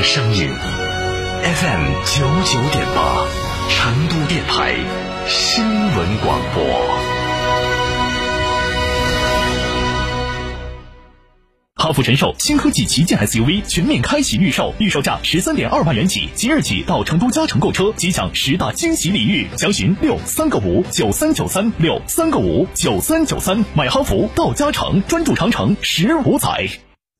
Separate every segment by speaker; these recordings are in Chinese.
Speaker 1: 的声音，FM 九九点八，成都电台新闻广播。
Speaker 2: 哈弗神兽新科技旗舰 SUV 全面开启预售，预售价十三点二万元起，即日起到成都嘉诚购车，即享十大惊喜礼遇，详询六三个五九三九三六三个五九三九三，买哈弗到嘉诚，专注长城十五载。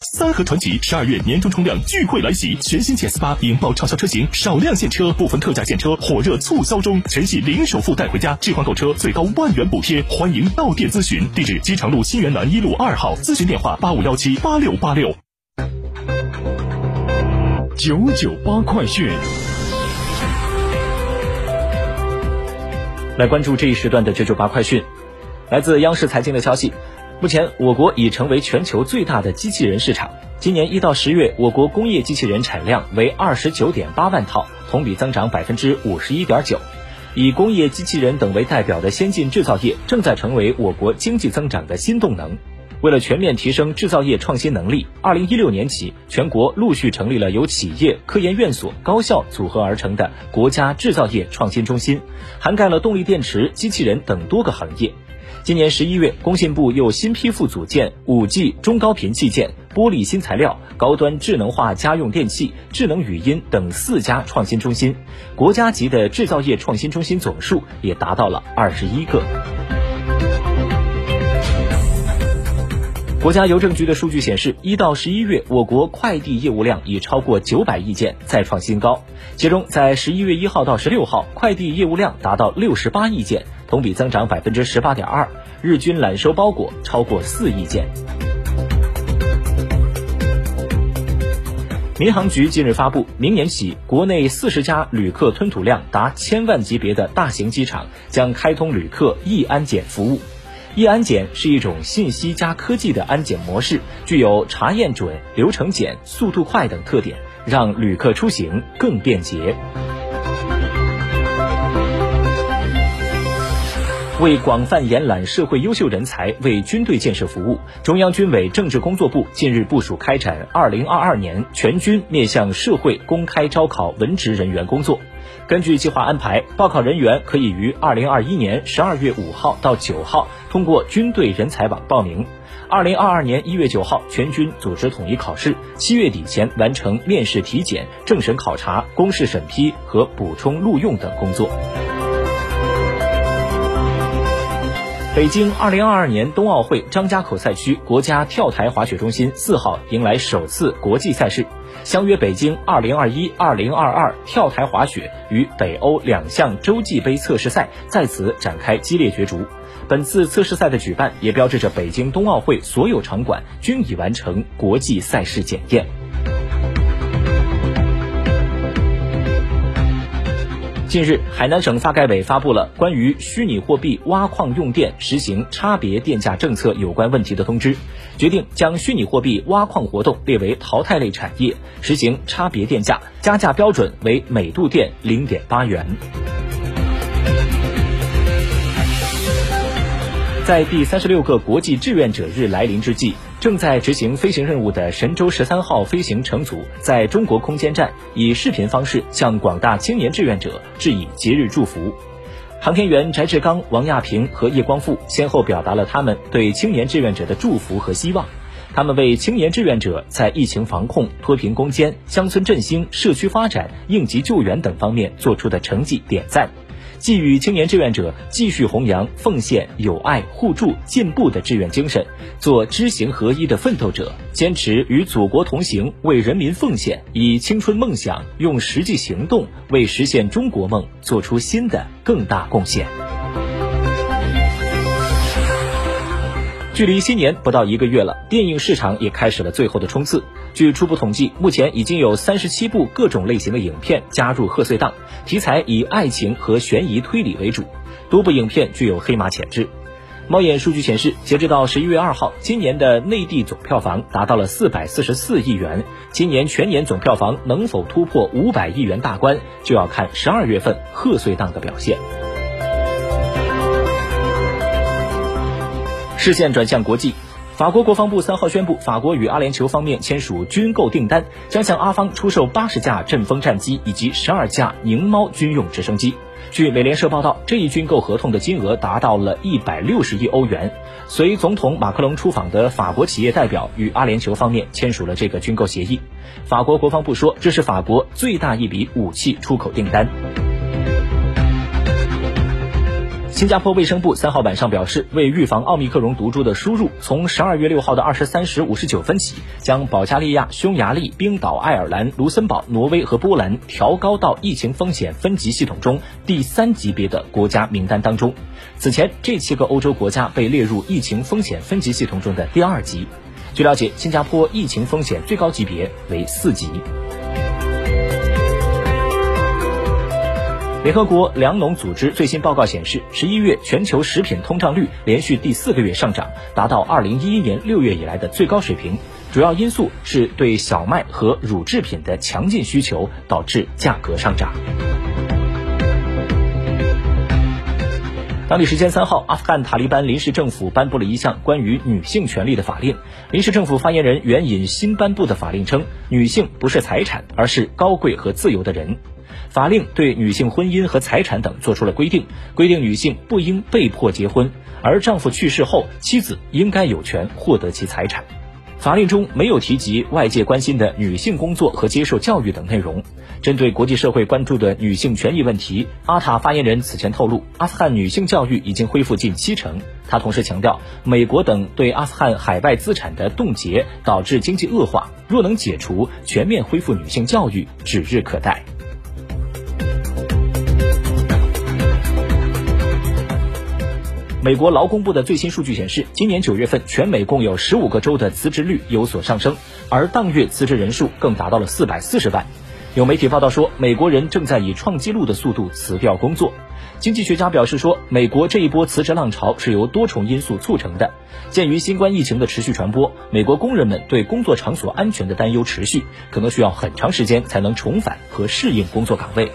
Speaker 2: 三和传祺十二月年终冲量聚会来袭，全新 GS 八引爆畅销车型，少量现车，部分特价现车火热促销中，全系零首付带回家，置换购车最高万元补贴，欢迎到店咨询，地址机场路新源南一路二号，咨询电话八五幺七八六八六。
Speaker 1: 九九八快讯。
Speaker 3: 来关注这一时段的九九八快讯。来自央视财经的消息，目前我国已成为全球最大的机器人市场。今年一到十月，我国工业机器人产量为二十九点八万套，同比增长百分之五十一点九。以工业机器人等为代表的先进制造业正在成为我国经济增长的新动能。为了全面提升制造业创新能力，二零一六年起，全国陆续成立了由企业、科研院所、高校组合而成的国家制造业创新中心，涵盖了动力电池、机器人等多个行业。今年十一月，工信部又新批复组建五 G 中高频器件、玻璃新材料、高端智能化家用电器、智能语音等四家创新中心，国家级的制造业创新中心总数也达到了二十一个。国家邮政局的数据显示，一到十一月，我国快递业务量已超过九百亿件，再创新高。其中，在十一月一号到十六号，快递业务量达到六十八亿件，同比增长百分之十八点二，日均揽收包裹超过四亿件。民航局近日发布，明年起，国内四十家旅客吞吐量达千万级别的大型机场将开通旅客易安检服务。易安检是一种信息加科技的安检模式，具有查验准、流程简、速度快等特点，让旅客出行更便捷。为广泛延揽社会优秀人才，为军队建设服务，中央军委政治工作部近日部署开展2022年全军面向社会公开招考文职人员工作。根据计划安排，报考人员可以于二零二一年十二月五号到九号通过军队人才网报名。二零二二年一月九号，全军组织统一考试，七月底前完成面试体检、政审考察、公示审批和补充录用等工作。北京2022年冬奥会张家口赛区国家跳台滑雪中心四号迎来首次国际赛事，相约北京2021、2022跳台滑雪与北欧两项洲际杯测试赛在此展开激烈角逐。本次测试赛的举办，也标志着北京冬奥会所有场馆均已完成国际赛事检验。近日，海南省发改委发布了关于虚拟货币挖矿用电实行差别电价政策有关问题的通知，决定将虚拟货币挖矿活动列为淘汰类产业，实行差别电价，加价标准为每度电零点八元。在第三十六个国际志愿者日来临之际，正在执行飞行任务的神舟十三号飞行乘组在中国空间站以视频方式向广大青年志愿者致以节日祝福。航天员翟志刚、王亚平和叶光富先后表达了他们对青年志愿者的祝福和希望。他们为青年志愿者在疫情防控、脱贫攻坚、乡村振兴、社区发展、应急救援等方面做出的成绩点赞。寄予青年志愿者继续弘扬奉献、友爱、互助、进步的志愿精神，做知行合一的奋斗者，坚持与祖国同行，为人民奉献，以青春梦想用实际行动为实现中国梦做出新的更大贡献。距离新年不到一个月了，电影市场也开始了最后的冲刺。据初步统计，目前已经有三十七部各种类型的影片加入贺岁档，题材以爱情和悬疑推理为主，多部影片具有黑马潜质。猫眼数据显示，截止到十一月二号，今年的内地总票房达到了四百四十四亿元。今年全年总票房能否突破五百亿元大关，就要看十二月份贺岁档的表现。视线转向国际，法国国防部三号宣布，法国与阿联酋方面签署军购订单，将向阿方出售八十架阵风战机以及十二架宁猫军用直升机。据美联社报道，这一军购合同的金额达到了一百六十亿欧元。随总统马克龙出访的法国企业代表与阿联酋方面签署了这个军购协议。法国国防部说，这是法国最大一笔武器出口订单。新加坡卫生部三号晚上表示，为预防奥密克戎毒株的输入，从十二月六号的二十三时五十九分起，将保加利亚、匈牙利、冰岛、爱尔兰、卢森堡、挪威和波兰调高到疫情风险分级系统中第三级别的国家名单当中。此前，这七个欧洲国家被列入疫情风险分级系统中的第二级。据了解，新加坡疫情风险最高级别为四级。联合国粮农组织最新报告显示，十一月全球食品通胀率连续第四个月上涨，达到二零一一年六月以来的最高水平。主要因素是对小麦和乳制品的强劲需求导致价格上涨。当地时间三号，阿富汗塔利班临时政府颁布了一项关于女性权利的法令。临时政府发言人援引新颁布的法令称，女性不是财产，而是高贵和自由的人。法令对女性婚姻和财产等作出了规定，规定女性不应被迫结婚，而丈夫去世后，妻子应该有权获得其财产。法令中没有提及外界关心的女性工作和接受教育等内容。针对国际社会关注的女性权益问题，阿塔发言人此前透露，阿富汗女性教育已经恢复近七成。他同时强调，美国等对阿富汗海外资产的冻结导致经济恶化，若能解除，全面恢复女性教育指日可待。美国劳工部的最新数据显示，今年九月份全美共有十五个州的辞职率有所上升，而当月辞职人数更达到了四百四十万。有媒体报道说，美国人正在以创纪录的速度辞掉工作。经济学家表示说，美国这一波辞职浪潮是由多重因素促成的。鉴于新冠疫情的持续传播，美国工人们对工作场所安全的担忧持续，可能需要很长时间才能重返和适应工作岗位。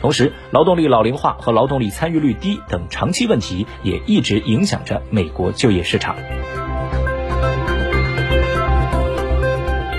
Speaker 3: 同时，劳动力老龄化和劳动力参与率低等长期问题也一直影响着美国就业市场。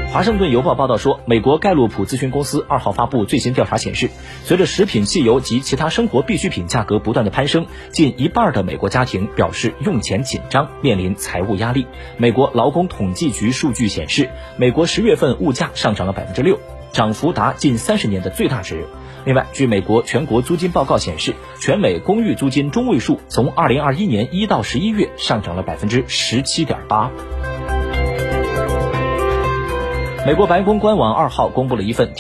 Speaker 3: 华盛顿邮报报道说，美国盖洛普咨询公司二号发布最新调查显示，随着食品、汽油及其他生活必需品价格不断的攀升，近一半的美国家庭表示用钱紧张，面临财务压力。美国劳工统计局数据显示，美国十月份物价上涨了百分之六，涨幅达近三十年的最大值。另外，据美国全国租金报告显示，全美公寓租金中位数从二零二一年一到十一月上涨了百分之十七点八。美国白宫官网二号公布了一份。